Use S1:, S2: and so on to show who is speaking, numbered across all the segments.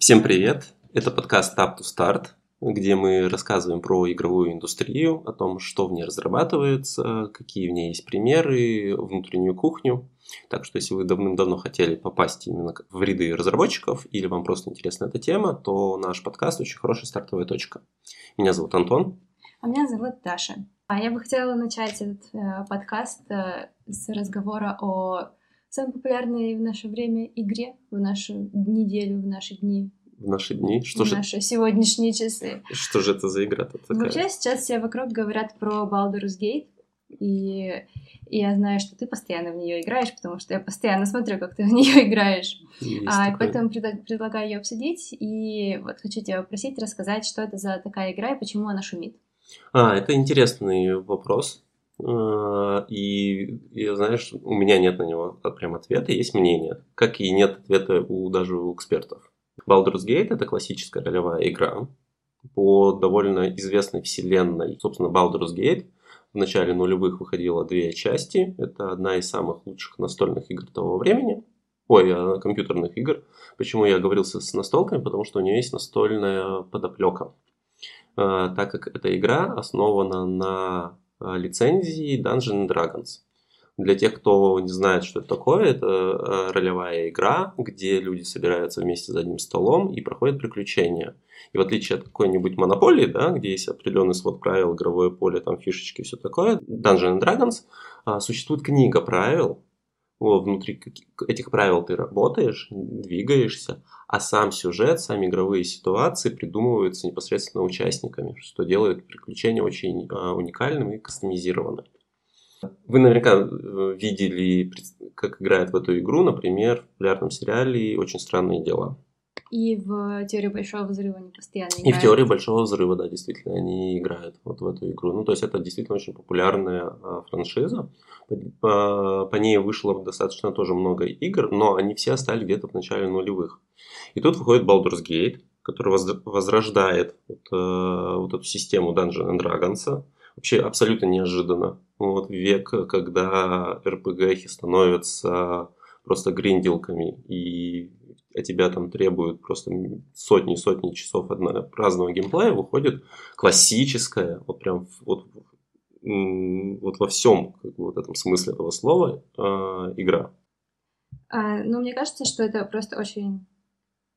S1: Всем привет! Это подкаст Tap to Start, где мы рассказываем про игровую индустрию, о том, что в ней разрабатывается, какие в ней есть примеры, внутреннюю кухню. Так что, если вы давным-давно хотели попасть именно в ряды разработчиков или вам просто интересна эта тема, то наш подкаст очень хорошая стартовая точка. Меня зовут Антон.
S2: А меня зовут Даша. А я бы хотела начать этот э, подкаст э, с разговора о самой популярной в наше время игре, в нашу неделю, в наши дни.
S1: В наши дни?
S2: Что в же... наши сегодняшние часы.
S1: Что же это за игра-то такая?
S2: Вообще сейчас все вокруг говорят про Baldur's Gate, и, и я знаю, что ты постоянно в нее играешь, потому что я постоянно смотрю, как ты в нее играешь. Есть а, поэтому пред, предлагаю ее обсудить, и вот хочу тебя попросить рассказать, что это за такая игра и почему она шумит.
S1: А, это интересный вопрос. А, и, я знаешь, у меня нет на него прям ответа, есть мнение, как и нет ответа у даже у экспертов. Baldur's Gate это классическая ролевая игра по довольно известной вселенной. Собственно, Baldur's Gate в начале нулевых выходило две части. Это одна из самых лучших настольных игр того времени. Ой, а, компьютерных игр. Почему я говорил с настолками? Потому что у нее есть настольная подоплека. А, так как эта игра основана на лицензии Dungeons Dragons. Для тех, кто не знает, что это такое, это а, ролевая игра, где люди собираются вместе за одним столом и проходят приключения. И в отличие от какой-нибудь монополии, да, где есть определенный свод правил, игровое поле, там фишечки, все такое, Dungeons Dragons а, существует книга правил, внутри этих правил ты работаешь, двигаешься, а сам сюжет, сами игровые ситуации придумываются непосредственно участниками, что делает приключения очень а, уникальным и кастомизированным. Вы наверняка э, видели, как играет в эту игру, например, в популярном сериале «Очень странные дела».
S2: И в теории большого взрыва они постоянно играют.
S1: И в теории большого взрыва, да, действительно, они играют вот в эту игру. Ну, то есть это действительно очень популярная а, франшиза. По, по, по ней вышло достаточно тоже много игр, но они все остались где-то в начале нулевых. И тут выходит Baldur's Gate, который возрождает вот, э, вот эту систему Dungeons Dragons. Вообще абсолютно неожиданно. Вот век, когда RPG становятся просто гринделками и от тебя там требуют просто сотни и сотни часов разного геймплея, выходит классическая, вот прям вот, вот во всем как бы, вот этом смысле этого слова э, игра.
S2: А, ну, мне кажется, что это просто очень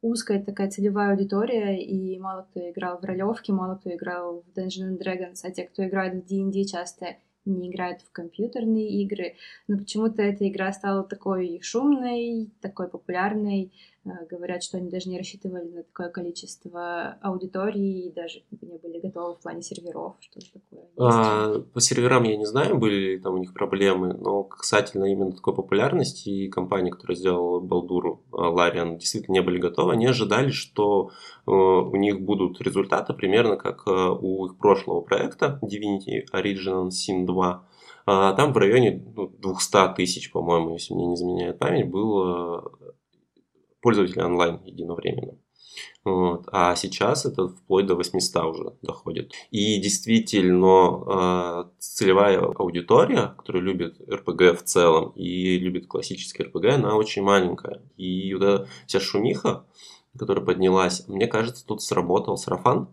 S2: узкая такая целевая аудитория, и мало кто играл в ролевки, мало кто играл в Dungeons and Dragons, а те, кто играет в D&D, часто не играют в компьютерные игры, но почему-то эта игра стала такой шумной, такой популярной, говорят, что они даже не рассчитывали на такое количество аудитории и даже не были готовы в плане серверов, что такое.
S1: А, по серверам я не знаю, были ли там у них проблемы, но касательно именно такой популярности и компании, которая сделала Балдуру, э, Лариан, действительно не были готовы. Они ожидали, что э, у них будут результаты примерно как у их прошлого проекта Divinity Original Sin 2. А, там в районе ну, 200 тысяч, по-моему, если мне не изменяет память, было пользователей онлайн единовременно. Вот. А сейчас это вплоть до 800 уже доходит. И действительно, э, целевая аудитория, которая любит РПГ в целом и любит классический РПГ, она очень маленькая. И вот эта вся шумиха, которая поднялась, мне кажется, тут сработал сарафан.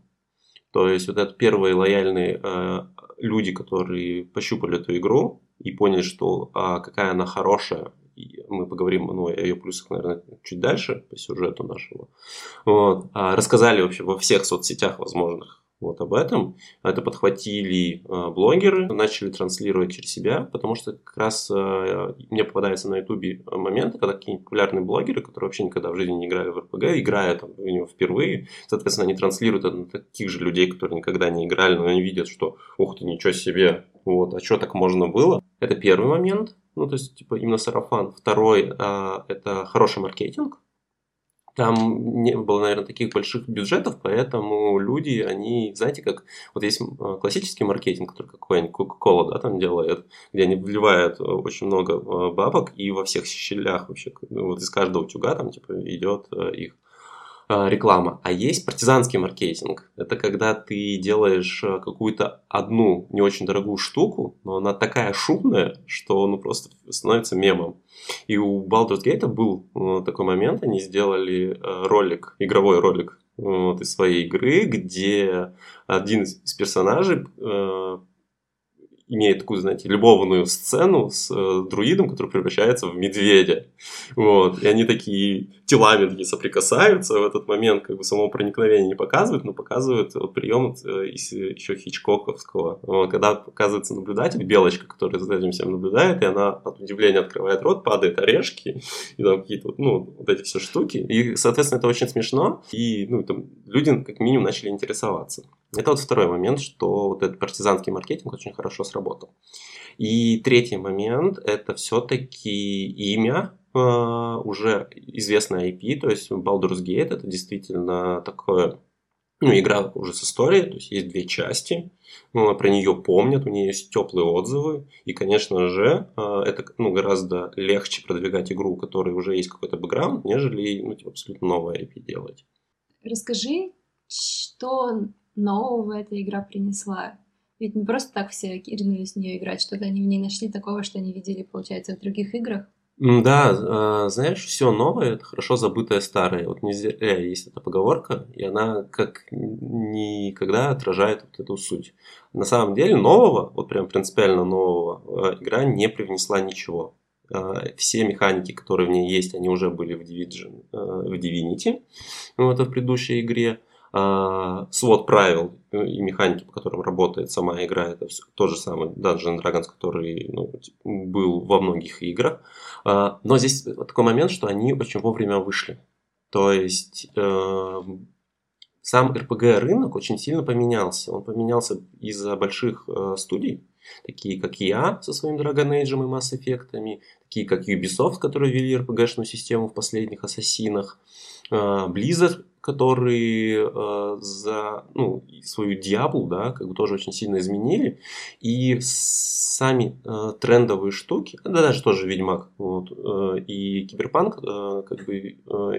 S1: То есть вот это первые лояльные э, люди, которые пощупали эту игру и поняли, что а, какая она хорошая мы поговорим ну, о ее плюсах, наверное, чуть дальше по сюжету нашего. Вот. А рассказали вообще во всех соцсетях возможных вот об этом. Это подхватили э, блогеры, начали транслировать через себя, потому что как раз э, мне попадаются на ютубе моменты, когда какие-нибудь популярные блогеры, которые вообще никогда в жизни не играли в РПГ, играют в него впервые, соответственно, они транслируют это на таких же людей, которые никогда не играли, но они видят, что ух ты, ничего себе, вот, а что так можно было? Это первый момент ну, то есть, типа, именно сарафан. Второй а, – это хороший маркетинг. Там не было, наверное, таких больших бюджетов, поэтому люди, они, знаете, как, вот есть а, классический маркетинг, который какой-нибудь Coca-Cola, да, там делает, где они вливают очень много а, бабок, и во всех щелях вообще, вот из каждого утюга там, типа, идет их реклама, а есть партизанский маркетинг. Это когда ты делаешь э, какую-то одну не очень дорогую штуку, но она такая шумная, что ну просто становится мемом. И у Baldur's Gate был э, такой момент, они сделали э, ролик, игровой ролик вот, из своей игры, где один из персонажей э, имеет такую, знаете, любовную сцену с э, друидом, который превращается в медведя. Вот. И они такие телами такие соприкасаются. В этот момент как бы само проникновение не показывают, но показывают вот, прием э, из еще Хичкоковского. Вот. Когда показывается наблюдатель, белочка, которая за этим всем наблюдает, и она от удивления открывает рот, падает орешки, и там какие-то ну, вот эти все штуки. И, соответственно, это очень смешно. И ну, там, люди как минимум начали интересоваться. Это вот второй момент, что вот этот партизанский маркетинг очень хорошо сработал. И третий момент – это все-таки имя, э, уже известное IP, то есть Baldur's Gate – это действительно такое ну, игра уже с историей, то есть есть две части, ну, про нее помнят, у нее есть теплые отзывы, и, конечно же, э, это ну, гораздо легче продвигать игру, у которой уже есть какой-то бэкграунд, нежели ну, типа, абсолютно новое IP делать.
S2: Расскажи, что нового эта игра принесла. Ведь не просто так все ринулись в нее играть, что-то они в ней нашли такого, что они видели, получается, в других играх.
S1: Да, а, знаешь, все новое это хорошо забытое старое. Вот не зря есть эта поговорка, и она как никогда отражает вот эту суть. На самом деле нового, вот прям принципиально нового, а, игра не привнесла ничего. А, все механики, которые в ней есть, они уже были в, Division, в Divinity, вот, в предыдущей игре. А, свод правил и механики, по которым работает сама игра, это все, тот же самый Dungeon Dragons, который ну, был во многих играх. А, но здесь такой момент, что они очень вовремя вышли. То есть э, сам RPG рынок очень сильно поменялся. Он поменялся из-за больших э, студий, такие как я со своим Dragon Age и Mass Effect, такие как Ubisoft, которые ввели RPG-шную систему в последних Ассасинах, э, Blizzard, которые э, за ну, свою Диаблу, да, как бы тоже очень сильно изменили. И сами э, трендовые штуки, да даже тоже Ведьмак вот, э, и Киберпанк э, как бы э,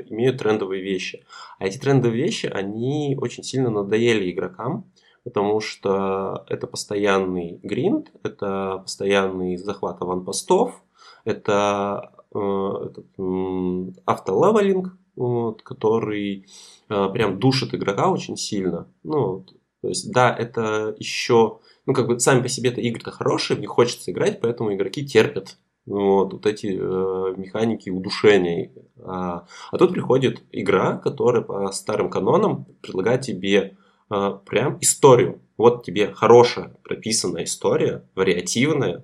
S1: имеют трендовые вещи. А эти трендовые вещи, они очень сильно надоели игрокам, потому что это постоянный гринд, это постоянный захват аванпостов, это э, этот, э, автолевелинг, вот, который э, прям душит игрока очень сильно. Ну, то есть, да, это еще, ну, как бы сами по себе это игры-то хорошие, в хочется играть, поэтому игроки терпят вот, вот эти э, механики удушения. А, а тут приходит игра, которая по старым канонам предлагает тебе э, прям историю. Вот тебе хорошая прописанная история, вариативная.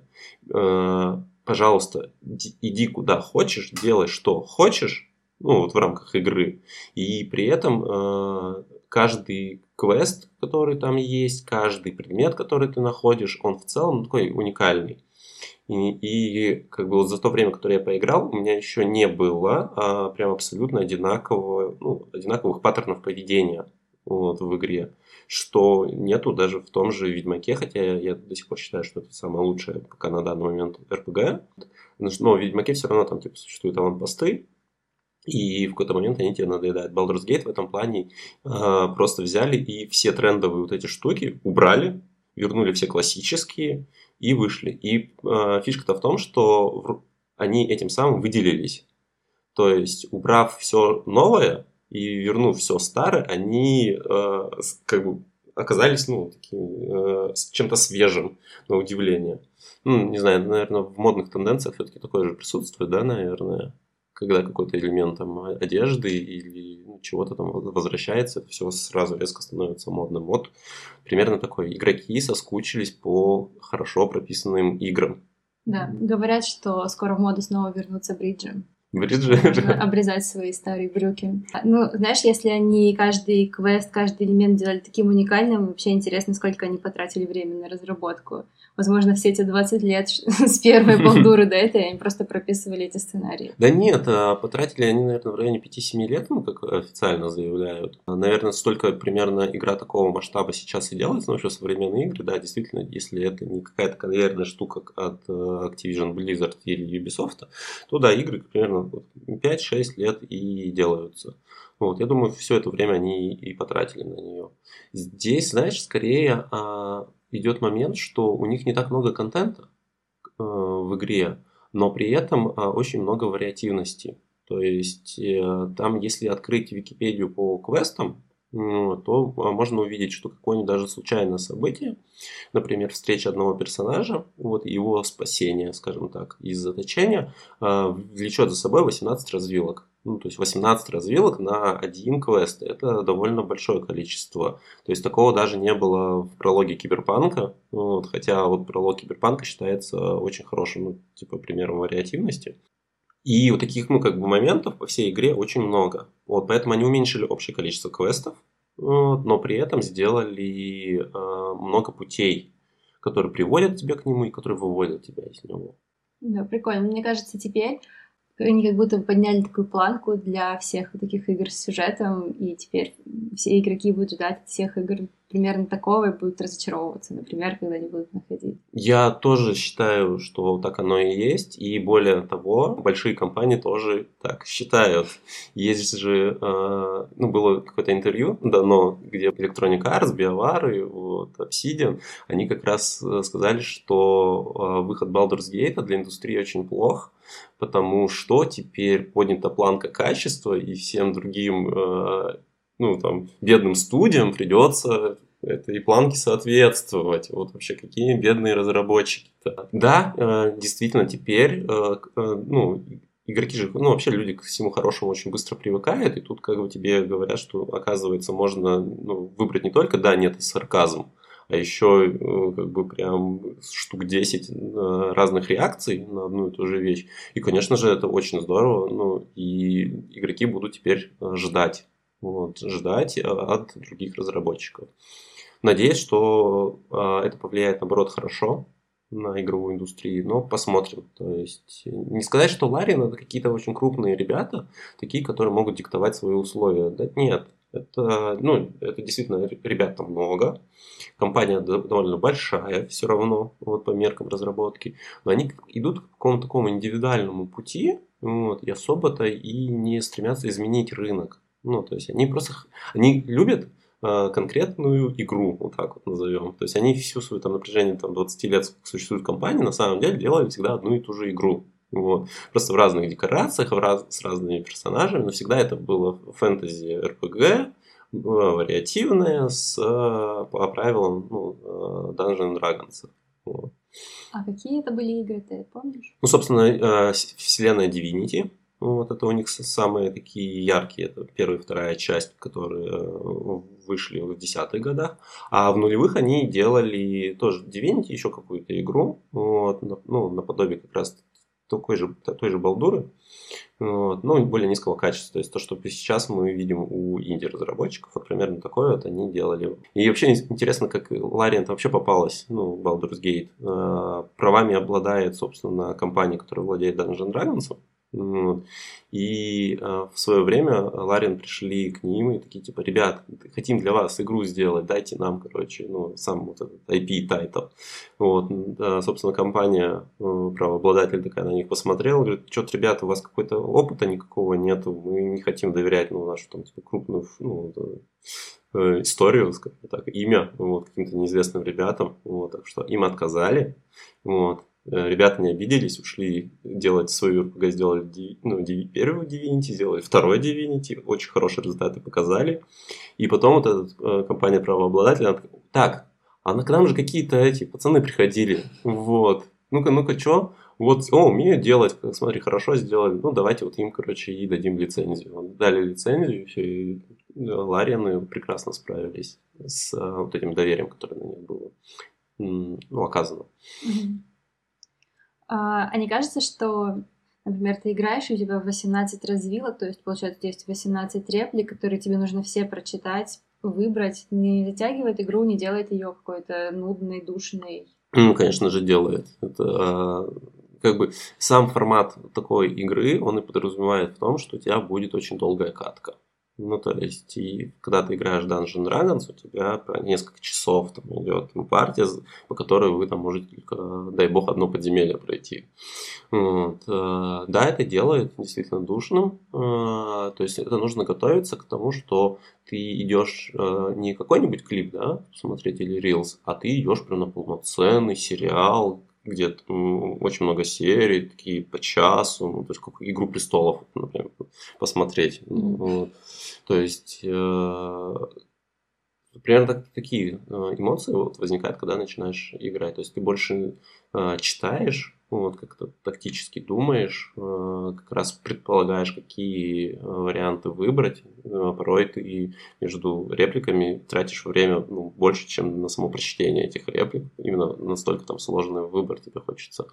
S1: Э, пожалуйста, иди куда хочешь, делай что хочешь, ну, вот в рамках игры. И при этом э, каждый квест, который там есть, каждый предмет, который ты находишь, он в целом такой уникальный. И, и как бы вот за то время, которое я поиграл, у меня еще не было а, прям абсолютно одинакового, ну, одинаковых паттернов поведения вот, в игре, что нету даже в том же Ведьмаке, хотя я, до сих пор считаю, что это самое лучшее пока на данный момент РПГ. Но в Ведьмаке все равно там типа существуют аванпосты, и в какой-то момент они тебе надоедают. Baldur's Gate в этом плане э, просто взяли и все трендовые вот эти штуки убрали, вернули все классические и вышли. И э, фишка-то в том, что в, они этим самым выделились. То есть, убрав все новое и вернув все старое, они э, как бы оказались ну, таким, э, чем-то свежим, на удивление. Ну, не знаю, наверное, в модных тенденциях все-таки такое же присутствует, да, наверное когда какой-то элемент там одежды или ну, чего-то там возвращается, это все сразу резко становится модным. Вот примерно такой. Игроки соскучились по хорошо прописанным играм.
S2: Да, говорят, что скоро в моду снова вернутся бриджи.
S1: Бриджи?
S2: обрезать свои старые брюки. Ну, знаешь, если они каждый квест, каждый элемент делали таким уникальным, вообще интересно, сколько они потратили времени на разработку возможно, все эти 20 лет с первой балдуры до этой они просто прописывали эти сценарии.
S1: Да нет, а потратили они, наверное, в районе 5-7 лет, ну, как официально заявляют. Наверное, столько примерно игра такого масштаба сейчас и делается, но еще современные игры, да, действительно, если это не какая-то конвейерная штука от э, Activision Blizzard или Ubisoft, то да, игры примерно 5-6 лет и делаются. Вот, я думаю, все это время они и потратили на нее. Здесь, знаешь, скорее а, идет момент, что у них не так много контента а, в игре, но при этом а, очень много вариативности. То есть э, там, если открыть Википедию по квестам, то а, можно увидеть, что какое-нибудь даже случайное событие, например, встреча одного персонажа, вот его спасение, скажем так, из заточения, а, влечет за собой 18 развилок. Ну, то есть 18 развилок на один квест. Это довольно большое количество. То есть такого даже не было в прологе Киберпанка. Вот, хотя вот пролог Киберпанка считается очень хорошим, ну, типа, примером вариативности. И вот таких, ну, как бы моментов по всей игре очень много. Вот, поэтому они уменьшили общее количество квестов, вот, но при этом сделали э, много путей, которые приводят тебя к нему и которые выводят тебя из него.
S2: Да, прикольно. Мне кажется, теперь они как будто подняли такую планку для всех вот таких игр с сюжетом, и теперь все игроки будут ждать от всех игр примерно такого и будут разочаровываться, например, когда они будут находить.
S1: Я тоже считаю, что так оно и есть, и более того, большие компании тоже так считают. Есть же, э, ну, было какое-то интервью давно, где Electronic Arts, BioWare и вот, Obsidian, они как раз э, сказали, что э, выход Baldur's Gate для индустрии очень плох, потому что теперь поднята планка качества, и всем другим ну, там, бедным студиям придется этой планке соответствовать. Вот вообще какие бедные разработчики-то. Да, э, действительно, теперь, э, э, ну, игроки же, ну, вообще люди к всему хорошему очень быстро привыкают, и тут как бы тебе говорят, что, оказывается, можно ну, выбрать не только да, нет и сарказм, а еще как бы прям штук 10 разных реакций на одну и ту же вещь. И, конечно же, это очень здорово, ну, и игроки будут теперь ждать вот, ждать от других разработчиков. Надеюсь, что э, это повлияет, наоборот, хорошо на игровую индустрию, но посмотрим. То есть, не сказать, что Ларин это какие-то очень крупные ребята, такие, которые могут диктовать свои условия. Да нет, это, ну, это действительно ребят там много, компания довольно большая все равно, вот по меркам разработки, но они идут к какому-то такому индивидуальному пути, вот, и особо-то и не стремятся изменить рынок. Ну, то есть они просто, они любят э, конкретную игру, вот так вот назовем. То есть они всю свою там напряжение там 20 лет существует компания, на самом деле делали всегда одну и ту же игру. Вот. Просто в разных декорациях, в раз, с разными персонажами, но всегда это было фэнтези РПГ, э, вариативное, с, э, по правилам ну, Dungeons Dragons. Вот.
S2: А какие это были игры, ты помнишь?
S1: Ну, собственно, вселенная Divinity, вот это у них самые такие яркие, это первая и вторая часть, которые э, вышли в десятых годах. А в нулевых они делали тоже Divinity, еще какую-то игру, вот, ну, наподобие как раз такой же, той же балдуры, вот, но более низкого качества. То есть то, что сейчас мы видим у инди-разработчиков, вот примерно такое вот они делали. И вообще интересно, как Larian вообще попалась, ну, Baldur's Gate. Э, правами обладает, собственно, компания, которая владеет Dungeons Dragons. И э, в свое время Larian пришли к ним и такие, типа, ребят, хотим для вас игру сделать, дайте нам, короче, ну, сам вот этот IP title. Вот, собственно, компания, э, правообладатель такая на них посмотрела, говорит, что-то, ребята, у вас какой-то опыта никакого нету, мы не хотим доверять, ну, нашу там, типа, крупную, ну, э, историю, скажем так, имя, вот, каким-то неизвестным ребятам, вот, так что им отказали, вот, ребята не обиделись, ушли делать свою RPG, сделали ну, первую Divinity, сделали второй Divinity, очень хорошие результаты показали. И потом вот эта э, компания правообладателя, она так, а к нам же какие-то эти пацаны приходили, вот, ну-ка, ну-ка, что? Вот, о, умеют делать, смотри, хорошо сделали, ну, давайте вот им, короче, и дадим лицензию. Дали лицензию, все, и Ларианы прекрасно справились с э, вот этим доверием, которое на них было ну, оказано.
S2: Mm-hmm. А, а не кажется, что, например, ты играешь, и у тебя 18 развилок, то есть, получается, есть 18 реплик, которые тебе нужно все прочитать, выбрать, не затягивает игру, не делает ее какой-то нудной, душной?
S1: Ну, конечно же, делает. Это а, как бы сам формат такой игры, он и подразумевает в том, что у тебя будет очень долгая катка. Ну, то есть, и когда ты играешь Dungeon Dragons, у тебя несколько часов там идет партия, по которой вы там можете только, дай бог, одно подземелье пройти. Вот. Э, да, это делает действительно душным. Э, то есть, это нужно готовиться к тому, что ты идешь э, не какой-нибудь клип, да, посмотреть или Reels, а ты идешь прям на полноценный сериал, где очень много серий, такие по часу, ну, то есть как «Игру престолов», например, посмотреть. Mm-hmm. Вот. То есть э, примерно так, такие э, эмоции вот возникают, когда начинаешь играть. То есть ты больше э, читаешь, вот, как-то тактически думаешь, э, как раз предполагаешь, какие э, варианты выбрать. Э, порой ты между репликами тратишь время ну, больше, чем на само прочтение этих реплик. Именно настолько там сложный выбор тебе хочется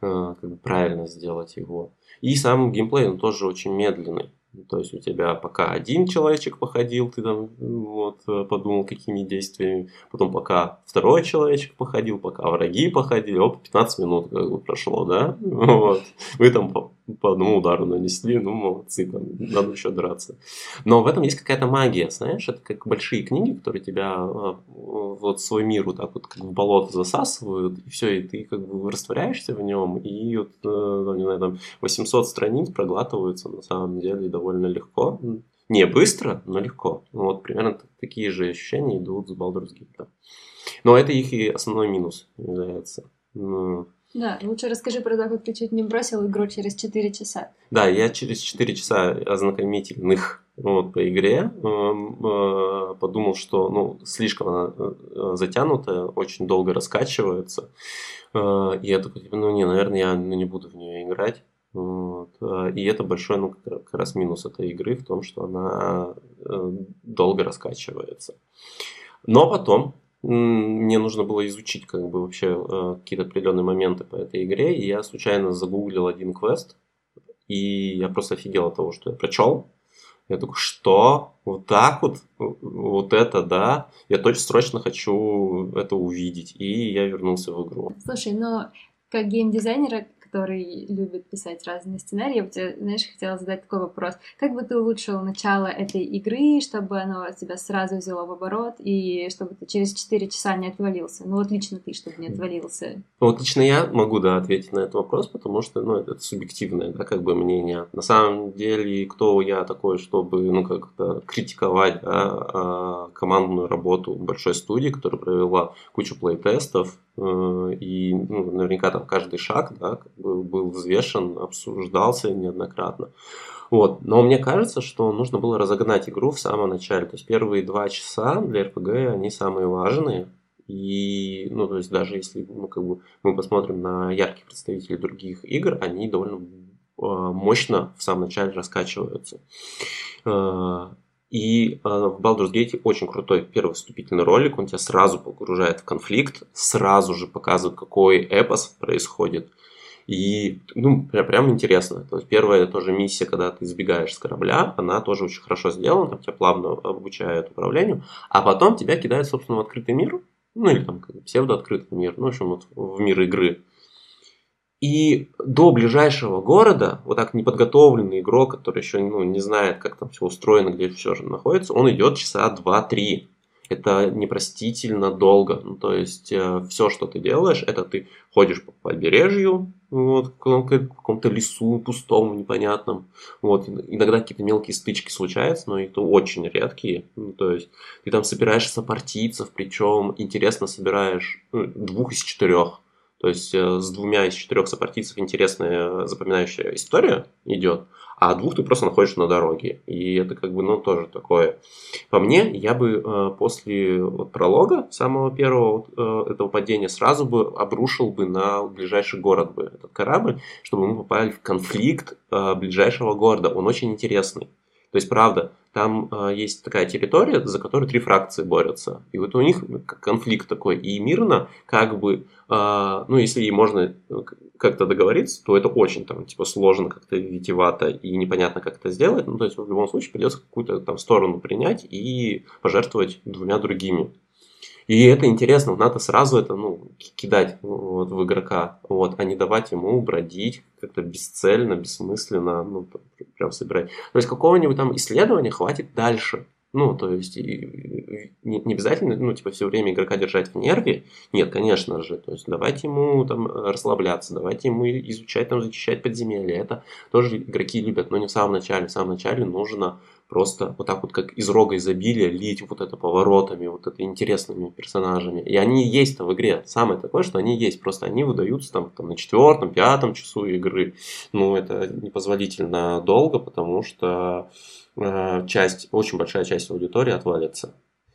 S1: как бы правильно сделать его. И сам геймплей, он тоже очень медленный. То есть у тебя пока один человечек походил, ты там вот, подумал, какими действиями. Потом пока второй человечек походил, пока враги походили. Оп, 15 минут как бы прошло, да? Вот. Вы там по, одному удару нанесли, ну молодцы, там надо еще драться. Но в этом есть какая-то магия, знаешь? Это как большие книги, которые тебя а, вот свой мир вот так вот как в болото засасывают, и все, и ты как бы растворяешься в нем, и вот, э, не знаю, там 800 страниц проглатываются на самом деле довольно легко. Не быстро, но легко. Вот примерно такие же ощущения идут с Baldur's Gate. Но это их и основной минус является.
S2: Да, лучше расскажи про то, как ты чуть не бросил игру через 4 часа.
S1: Да, я через 4 часа ознакомительных вот, по игре эм, э, подумал, что ну, слишком она э, затянутая, очень долго раскачивается. Э, и я такой, типа, ну не, наверное, я ну, не буду в нее играть. Вот. И это большой, ну, как раз минус этой игры в том, что она долго раскачивается. Но потом мне нужно было изучить как бы вообще э, какие-то определенные моменты по этой игре, и я случайно загуглил один квест, и я просто офигел от того, что я прочел. Я такой, что? Вот так вот? Вот это, да? Я точно срочно хочу это увидеть. И я вернулся в игру.
S2: Слушай, но как геймдизайнера который любит писать разные сценарии, я бы тебе, знаешь, хотела задать такой вопрос. Как бы ты улучшил начало этой игры, чтобы оно тебя сразу взяло в оборот, и чтобы ты через 4 часа не отвалился? Ну, вот лично ты, чтобы не отвалился.
S1: Вот лично я могу, да, ответить на этот вопрос, потому что, ну, это, это субъективное, да, как бы мнение. На самом деле, кто я такой, чтобы, ну, как-то критиковать, да, а, командную работу большой студии, которая провела кучу плей-тестов, и ну, наверняка там каждый шаг да, был взвешен, обсуждался неоднократно. Вот. Но мне кажется, что нужно было разогнать игру в самом начале. То есть первые два часа для РПГ они самые важные. И, ну, то есть даже если ну, как бы мы посмотрим на ярких представителей других игр, они довольно э, мощно в самом начале раскачиваются. И э, в Baldur's Gate очень крутой первый вступительный ролик, он тебя сразу погружает в конфликт, сразу же показывает, какой эпос происходит. И, ну, прям, прям интересно. То есть первая тоже миссия, когда ты избегаешь с корабля, она тоже очень хорошо сделана, там тебя плавно обучают управлению, а потом тебя кидают, собственно, в открытый мир, ну или там псевдооткрытый мир, ну, в общем, вот в мир игры. И до ближайшего города, вот так неподготовленный игрок, который еще ну, не знает, как там все устроено, где все же находится, он идет часа 2-3. Это непростительно долго. Ну, то есть, э, все, что ты делаешь, это ты ходишь по побережью, вот, в каком-то лесу пустом, непонятном. Вот, иногда какие-то мелкие стычки случаются, но это очень редкие. Ну, то есть, ты там собираешь сопартийцев, причем интересно собираешь ну, двух из четырех. То есть э, с двумя из четырех сопартийцев интересная запоминающая история идет, а двух ты просто находишь на дороге. И это как бы, ну, тоже такое. По мне, я бы э, после вот, пролога самого первого э, этого падения сразу бы обрушил бы на ближайший город бы этот корабль, чтобы мы попали в конфликт ближайшего города. Он очень интересный. То есть, правда, там э, есть такая территория, за которую три фракции борются. И вот у них конфликт такой. И мирно, как бы, э, ну, если можно э, как-то договориться, то это очень там, типа, сложно, как-то витивато и непонятно, как это сделать. Ну, то есть, в любом случае, придется какую-то там сторону принять и пожертвовать двумя другими. И это интересно, надо сразу это, ну, кидать вот, в игрока, вот, а не давать ему бродить как-то бесцельно, бессмысленно, ну, прям собирать. То есть какого-нибудь там исследования хватит дальше. Ну, то есть, не, не обязательно, ну, типа, все время игрока держать в нерве. Нет, конечно же. То есть, давайте ему там расслабляться, давайте ему изучать, там, зачищать подземелья. Это тоже игроки любят, но не в самом начале. В самом начале нужно просто вот так вот, как из рога изобилия, лить вот это поворотами, вот это интересными персонажами. И они есть-то в игре. Самое такое, что они есть. Просто они выдаются там, там на четвертом, пятом часу игры. Ну, это непозволительно долго, потому что э, часть, очень большая часть аудитории отвалится.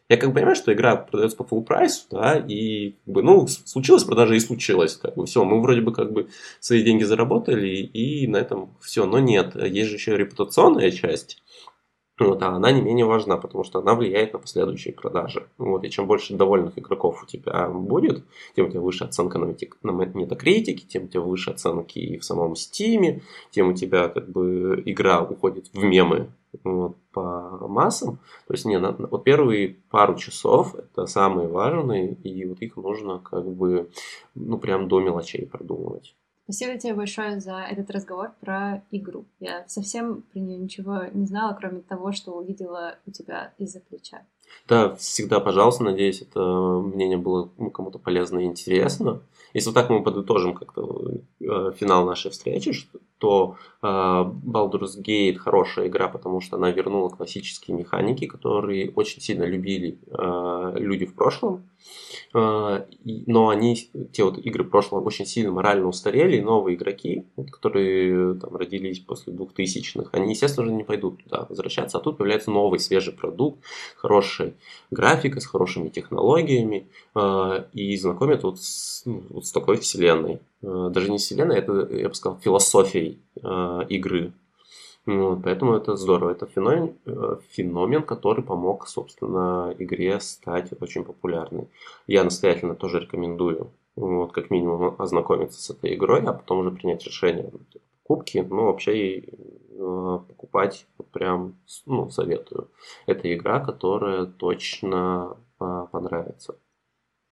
S1: Я как бы понимаю, что игра продается по full прайсу, да, и как бы, ну, случилось продажа и случилось, как бы все, мы вроде бы как бы свои деньги заработали, и на этом все, но нет, есть же еще репутационная часть, вот, а она не менее важна, потому что она влияет на последующие продажи. Вот, и чем больше довольных игроков у тебя будет, тем у тебя выше оценка на, на метакритике, тем у тебя выше оценки и в самом стиме, тем у тебя как бы игра уходит в мемы вот, по массам. То есть, не, на, вот первые пару часов это самые важные, и вот их нужно как бы, ну, прям до мелочей продумывать.
S2: Спасибо тебе большое за этот разговор про игру. Я совсем про нее ничего не знала, кроме того, что увидела у тебя из-за плеча.
S1: Да, всегда, пожалуйста, надеюсь, это мнение было ну, кому-то полезно и интересно. Если вот так мы подытожим как-то э, финал нашей встречи, то э, Baldur's Gate хорошая игра, потому что она вернула классические механики, которые очень сильно любили э, люди в прошлом. Э, но они, те вот игры прошлого очень сильно морально устарели, и новые игроки, которые там родились после 2000-х, они, естественно, уже не пойдут туда возвращаться, а тут появляется новый свежий продукт, хорошая графика, с хорошими технологиями, э, и знакомят вот с, ну, вот с такой вселенной. Э, даже не вселенной, это, я бы сказал, философией игры. Вот, поэтому это здорово. Это феномен, э, феномен, который помог, собственно, игре стать очень популярной. Я настоятельно тоже рекомендую, вот, как минимум, ознакомиться с этой игрой, а потом уже принять решение покупки. Ну, вообще, э, покупать прям, ну, советую. Это игра, которая точно э, понравится.